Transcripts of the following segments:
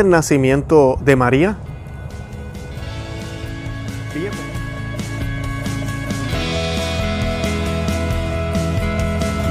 del nacimiento de María?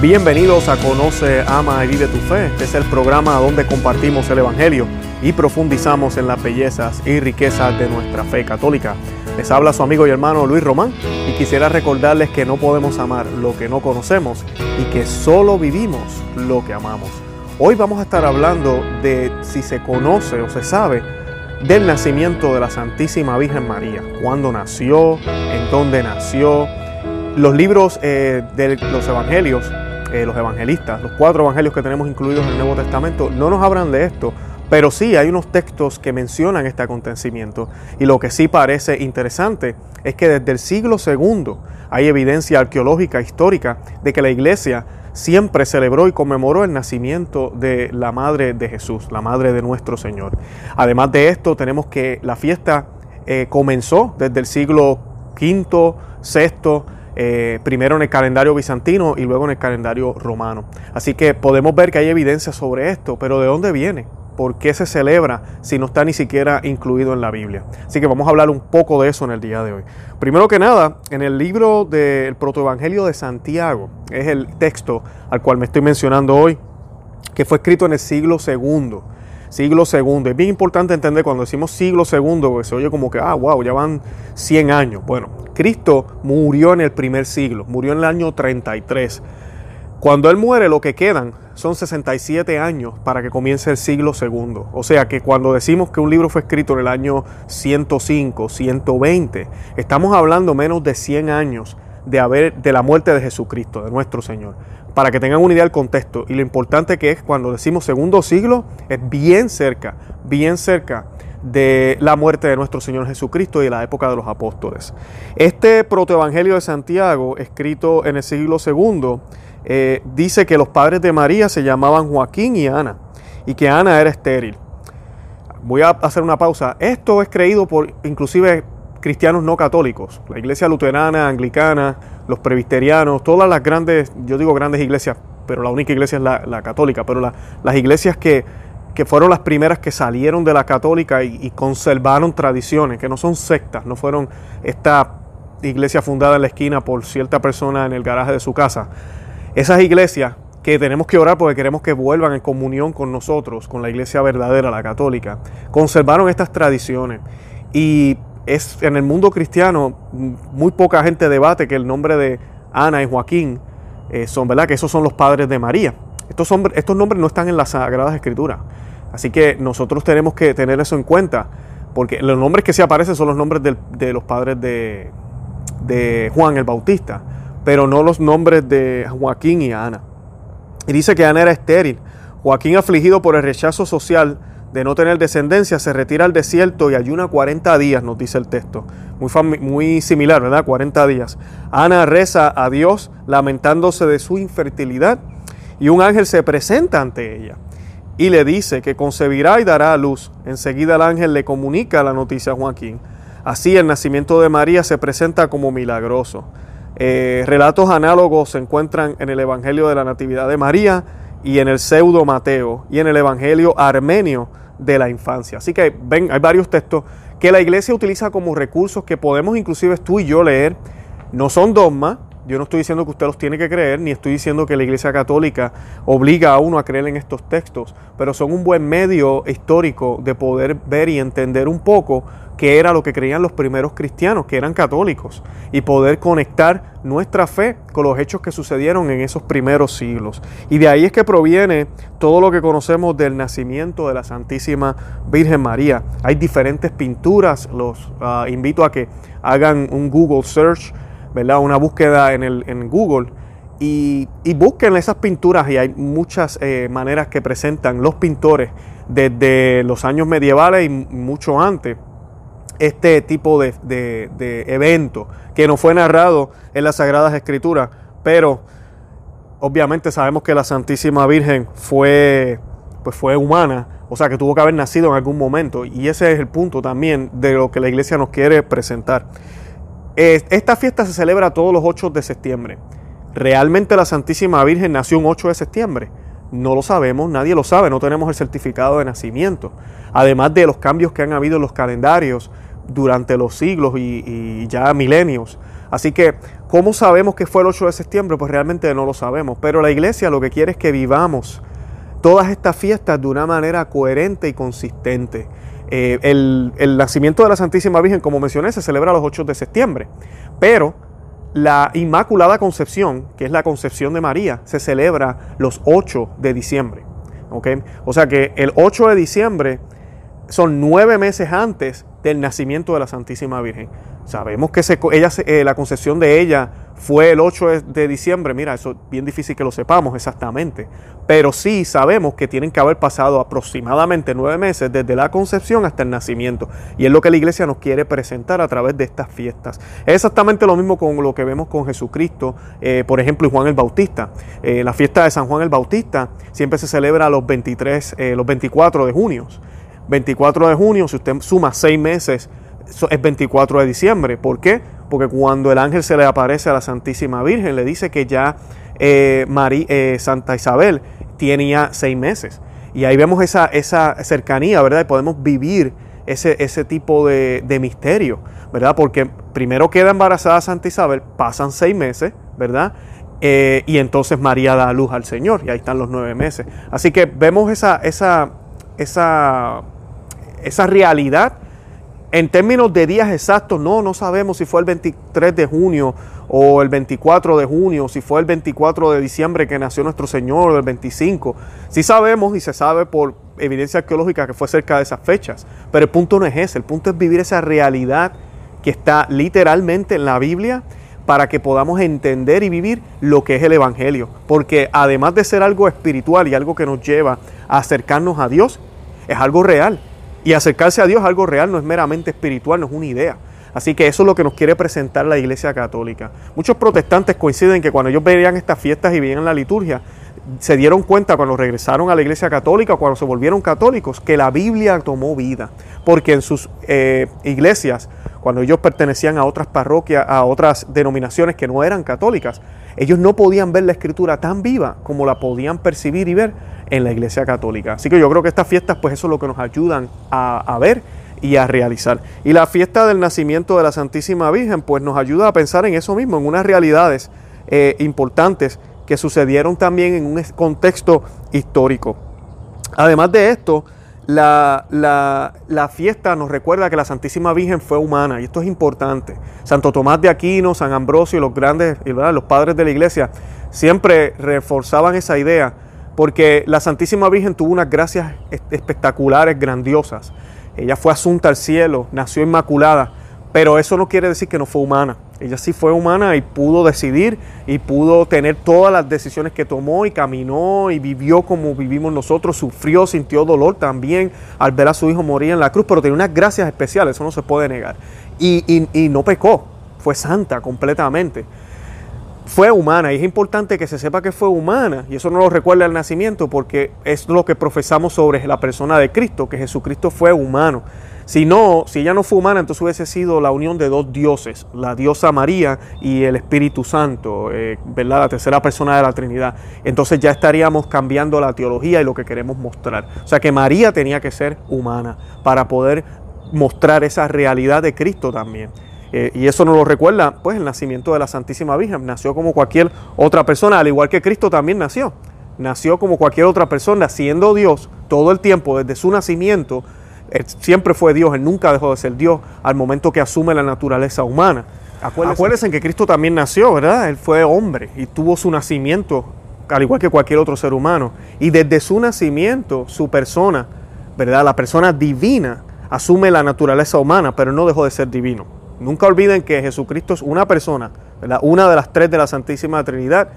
Bienvenidos a Conoce, Ama y Vive tu Fe. Este es el programa donde compartimos el Evangelio y profundizamos en las bellezas y riquezas de nuestra fe católica. Les habla su amigo y hermano Luis Román y quisiera recordarles que no podemos amar lo que no conocemos y que solo vivimos lo que amamos. Hoy vamos a estar hablando de si se conoce o se sabe del nacimiento de la Santísima Virgen María, cuándo nació, en dónde nació. Los libros eh, de los evangelios eh, los evangelistas, los cuatro evangelios que tenemos incluidos en el Nuevo Testamento, no nos hablan de esto, pero sí hay unos textos que mencionan este acontecimiento. Y lo que sí parece interesante es que desde el siglo II hay evidencia arqueológica histórica de que la iglesia siempre celebró y conmemoró el nacimiento de la Madre de Jesús, la Madre de nuestro Señor. Además de esto, tenemos que la fiesta eh, comenzó desde el siglo V, VI, eh, primero en el calendario bizantino y luego en el calendario romano. Así que podemos ver que hay evidencia sobre esto, pero ¿de dónde viene? ¿Por qué se celebra si no está ni siquiera incluido en la Biblia? Así que vamos a hablar un poco de eso en el día de hoy. Primero que nada, en el libro del protoevangelio de Santiago, es el texto al cual me estoy mencionando hoy, que fue escrito en el siglo II siglo segundo. Es bien importante entender cuando decimos siglo segundo, porque se oye como que, ah, wow, ya van 100 años. Bueno, Cristo murió en el primer siglo, murió en el año 33. Cuando Él muere, lo que quedan son 67 años para que comience el siglo segundo. O sea que cuando decimos que un libro fue escrito en el año 105, 120, estamos hablando menos de 100 años de, haber, de la muerte de Jesucristo, de nuestro Señor para que tengan una idea del contexto. Y lo importante que es cuando decimos segundo siglo, es bien cerca, bien cerca de la muerte de nuestro Señor Jesucristo y de la época de los apóstoles. Este protoevangelio de Santiago, escrito en el siglo segundo, eh, dice que los padres de María se llamaban Joaquín y Ana, y que Ana era estéril. Voy a hacer una pausa. Esto es creído por inclusive cristianos no católicos, la iglesia luterana, anglicana, los presbiterianos, todas las grandes, yo digo grandes iglesias, pero la única iglesia es la, católica, pero las iglesias que, que, fueron las primeras que salieron de la católica y, conservaron tradiciones, que no son sectas, no fueron esta iglesia fundada en la esquina por cierta persona en el garaje de su casa. Esas iglesias que tenemos que orar porque queremos que vuelvan en comunión con nosotros, con la iglesia verdadera, la católica, conservaron estas tradiciones y es en el mundo cristiano muy poca gente debate que el nombre de Ana y Joaquín eh, son, ¿verdad? Que esos son los padres de María. Estos, nombres no están en las Sagradas Escrituras. Así que nosotros tenemos que tener eso en cuenta, porque los nombres que se aparecen son los nombres de los padres de, de Juan el Bautista, pero no los nombres de Joaquín y Ana. Y dice que Ana era estéril. Joaquín afligido por el rechazo social de no tener descendencia, se retira al desierto y ayuna 40 días, nos dice el texto. Muy, muy similar, ¿verdad? 40 días. Ana reza a Dios lamentándose de su infertilidad y un ángel se presenta ante ella y le dice que concebirá y dará a luz. Enseguida el ángel le comunica la noticia a Joaquín. Así el nacimiento de María se presenta como milagroso. Eh, relatos análogos se encuentran en el Evangelio de la Natividad de María y en el pseudo Mateo y en el Evangelio armenio de la infancia. Así que ven, hay varios textos que la iglesia utiliza como recursos que podemos inclusive tú y yo leer. No son dogmas, yo no estoy diciendo que usted los tiene que creer, ni estoy diciendo que la Iglesia Católica obliga a uno a creer en estos textos, pero son un buen medio histórico de poder ver y entender un poco qué era lo que creían los primeros cristianos, que eran católicos, y poder conectar nuestra fe con los hechos que sucedieron en esos primeros siglos. Y de ahí es que proviene todo lo que conocemos del nacimiento de la Santísima Virgen María. Hay diferentes pinturas, los ah, invito a que hagan un Google search, ¿verdad? una búsqueda en, el, en Google. Y, busquen esas pinturas y hay muchas eh, maneras que presentan los pintores desde los años medievales y mucho antes este tipo de, de, evento que no fue narrado en las Sagradas Escrituras, pero obviamente sabemos que la Santísima Virgen fue, pues fue humana, o sea que tuvo que haber nacido en algún momento, y ese es el punto también de lo que la iglesia nos quiere presentar. Esta fiesta se celebra todos los 8 de septiembre. ¿Realmente la Santísima Virgen nació un 8 de septiembre? No lo sabemos, nadie lo sabe, no tenemos el certificado de nacimiento. Además de los cambios que han habido en los calendarios durante los siglos y, ya milenios. Así que, ¿cómo sabemos que fue el 8 de septiembre? Pues realmente no lo sabemos. Pero la iglesia lo que quiere es que vivamos todas estas fiestas de una manera coherente y consistente. Eh, el, el, nacimiento de la Santísima Virgen, como mencioné, se celebra los 8 de septiembre. Pero la Inmaculada Concepción, que es la concepción de María, se celebra los 8 de diciembre. O sea que el 8 de diciembre son nueve meses antes del nacimiento de la Santísima Virgen. Sabemos que ella, eh, la concepción de ella fue el 8 de diciembre. Mira, eso es bien difícil que lo sepamos exactamente. Pero sí sabemos que tienen que haber pasado aproximadamente nueve meses desde la concepción hasta el nacimiento. Y es lo que la iglesia nos quiere presentar a través de estas fiestas. Es exactamente lo mismo con lo que vemos con Jesucristo, eh, por ejemplo, Juan el Bautista. Eh, la fiesta de San Juan el Bautista siempre se celebra los 23, los 24 de junio. 24 de junio, si usted suma seis meses, es 24 de diciembre. ¿Por qué? Porque cuando el ángel se le aparece a la Santísima Virgen, le dice que ya eh, eh, Santa Isabel tenía seis meses. Y ahí vemos esa, esa cercanía, ¿verdad? Y podemos vivir ese, ese tipo de, misterio, ¿verdad? Porque primero queda embarazada Santa Isabel, pasan seis meses, ¿verdad? Eh, y entonces María da luz al Señor, y ahí están los nueve meses. Así que vemos esa, esa, esa esa realidad. En términos de días exactos, no, no sabemos si fue el 23 de junio o el 24 de junio, si fue el 24 de diciembre que nació nuestro Señor o el 25. Sí sabemos y se sabe por evidencia arqueológica que fue cerca de esas fechas, pero el punto no es ese, el punto es vivir esa realidad que está literalmente en la Biblia para que podamos entender y vivir lo que es el Evangelio. Porque además de ser algo espiritual y algo que nos lleva a acercarnos a Dios, es algo real. Y acercarse a Dios es algo real, no es meramente espiritual, no es una idea. Así que eso es lo que nos quiere presentar la Iglesia Católica. Muchos protestantes coinciden que cuando ellos veían estas fiestas y veían la liturgia, se dieron cuenta cuando regresaron a la Iglesia Católica, cuando se volvieron católicos, que la Biblia tomó vida. Porque en sus eh, iglesias, cuando ellos pertenecían a otras parroquias, a otras denominaciones que no eran católicas, ellos no podían ver la escritura tan viva como la podían percibir y ver en la Iglesia Católica. Así que yo creo que estas fiestas, pues eso es lo que nos ayudan a, ver y a realizar. Y la fiesta del nacimiento de la Santísima Virgen, pues nos ayuda a pensar en eso mismo, en unas realidades eh, importantes que sucedieron también en un contexto histórico. Además de esto, la, la, fiesta nos recuerda que la Santísima Virgen fue humana y esto es importante. Santo Tomás de Aquino, San Ambrosio y los grandes, los padres de la iglesia siempre reforzaban esa idea porque la Santísima Virgen tuvo unas gracias espectaculares, grandiosas. Ella fue asunta al cielo, nació inmaculada, pero eso no quiere decir que no fue humana. Ella sí fue humana y pudo decidir y pudo tener todas las decisiones que tomó y caminó y vivió como vivimos nosotros, sufrió, sintió dolor también al ver a su hijo morir en la cruz, pero tenía unas gracias especiales, eso no se puede negar. Y, y no pecó, fue santa completamente fue humana y es importante que se sepa que fue humana y eso no lo recuerda el nacimiento porque es lo que profesamos sobre la persona de Cristo, que Jesucristo fue humano. Si no, si ella no fue humana, entonces hubiese sido la unión de dos dioses, la diosa María y el Espíritu Santo, eh, ¿verdad? La tercera persona de la Trinidad. Entonces ya estaríamos cambiando la teología y lo que queremos mostrar. O sea que María tenía que ser humana para poder mostrar esa realidad de Cristo también. Eh, y eso nos lo recuerda, pues, el nacimiento de la Santísima Virgen. Nació como cualquier otra persona, al igual que Cristo también nació. Nació como cualquier otra persona, siendo Dios todo el tiempo, desde su nacimiento. siempre fue Dios, él nunca dejó de ser Dios al momento que asume la naturaleza humana. Acuérdense, que Cristo también nació, ¿verdad? Él fue hombre y tuvo su nacimiento, al igual que cualquier otro ser humano. Y desde su nacimiento, su persona, ¿verdad? La persona divina asume la naturaleza humana, pero no dejó de ser divino. Nunca olviden que Jesucristo es una persona, una de las tres de la Santísima Trinidad,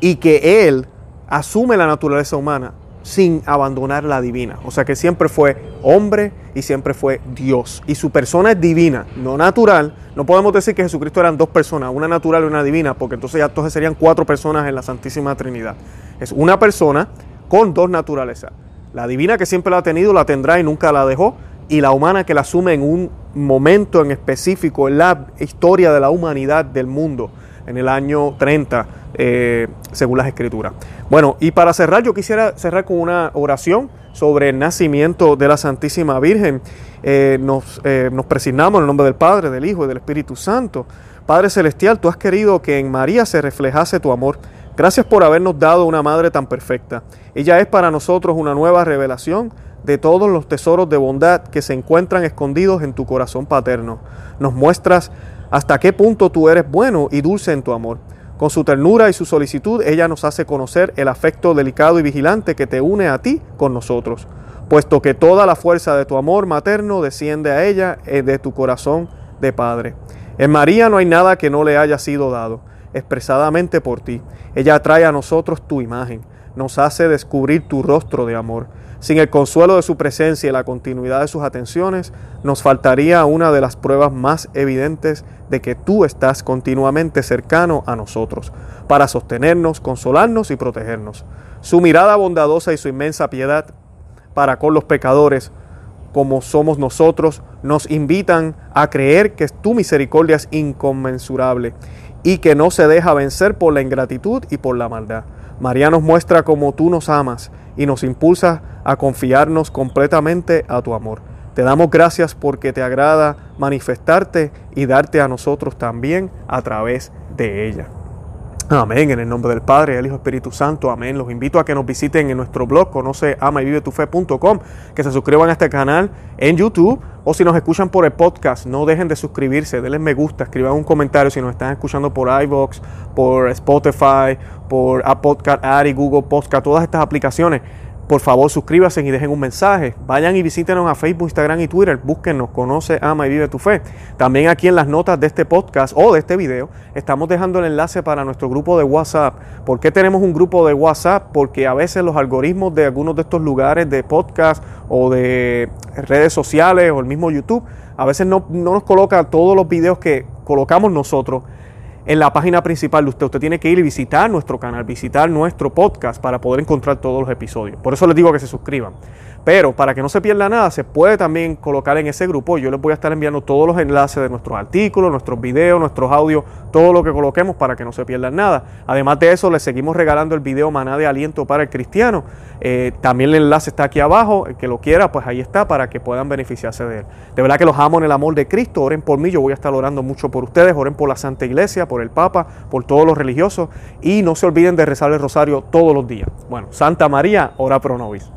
y que Él asume la naturaleza humana sin abandonar la divina. O sea que siempre fue hombre y siempre fue Dios. Y su persona es divina, no natural. No podemos decir que Jesucristo eran dos personas, una natural y una divina, porque entonces ya entonces serían cuatro personas en la Santísima Trinidad. Es una persona con dos naturalezas. La divina que siempre la ha tenido, la tendrá y nunca la dejó y la humana que la asume en un momento en específico en la historia de la humanidad del mundo. en el año 30, eh, según las escrituras. Bueno, y para cerrar, yo quisiera cerrar con una oración sobre el nacimiento de la Santísima Virgen. Eh, nos, eh, nos presignamos en el nombre del Padre, del Hijo y del Espíritu Santo. Padre Celestial, tú has querido que en María se reflejase tu amor. Gracias por habernos dado una madre tan perfecta. Ella es para nosotros una nueva revelación de todos los tesoros de bondad que se encuentran escondidos en tu corazón paterno. Nos muestras hasta qué punto tú eres bueno y dulce en tu amor. Con su ternura y su solicitud, ella nos hace conocer el afecto delicado y vigilante que te une a ti con nosotros, puesto que toda la fuerza de tu amor materno desciende a ella eh, de tu corazón de Padre. En María no hay nada que no le haya sido dado, expresadamente por ti. Ella trae a nosotros tu imagen, nos hace descubrir tu rostro de amor. Sin el consuelo de su presencia y la continuidad de sus atenciones, nos faltaría una de las pruebas más evidentes de que tú estás continuamente cercano a nosotros, para sostenernos, consolarnos y protegernos. Su mirada bondadosa y su inmensa piedad para con los pecadores, como somos nosotros, nos invitan a creer que tu misericordia es inconmensurable y que no se deja vencer por la ingratitud y por la maldad. María nos muestra cómo tú nos amas y nos impulsa a confiarnos completamente a tu amor. Te damos gracias porque te agrada manifestarte y darte a nosotros también a través de ella. Amén, en el nombre del Padre, del Hijo Espíritu Santo, amén. Los invito a que nos visiten en nuestro blog, conoce ama y vive tu fe.com, que se suscriban a este canal en YouTube o si nos escuchan por el podcast, no dejen de suscribirse, denle me gusta, escriban un comentario si nos están escuchando por iVoox, por Spotify, por Apple Podcast, Ari, Google Podcast, todas estas aplicaciones por favor suscríbanse y dejen un mensaje. Vayan y visítenos a Facebook, Instagram y Twitter. Búsquenos, conoce, ama y vive tu fe. También aquí en las notas de este podcast o de este video estamos dejando el enlace para nuestro grupo de WhatsApp. ¿Por qué tenemos un grupo de WhatsApp? Porque a veces los algoritmos de algunos de estos lugares de podcast o de redes sociales o el mismo YouTube, a veces no, no nos coloca todos los videos que colocamos nosotros en la página principal de usted. Usted tiene que ir y visitar nuestro canal, visitar nuestro podcast para poder encontrar todos los episodios. Por eso les digo que se suscriban. Pero para que no se pierda nada, se puede también colocar en ese grupo. Yo les voy a estar enviando todos los enlaces de nuestros artículos, nuestros videos, nuestros audios, todo lo que coloquemos para que no se pierdan nada. Además de eso, les seguimos regalando el video Maná de Aliento para el Cristiano. Eh, también el enlace está aquí abajo. El que lo quiera, pues ahí está para que puedan beneficiarse de él. De verdad que los amo en el amor de Cristo. Oren por mí. Yo voy a estar orando mucho por ustedes. Oren por la Santa Iglesia, por el Papa, por todos los religiosos. Y no se olviden de rezar el rosario todos los días. Bueno, Santa María, ora pro nobis.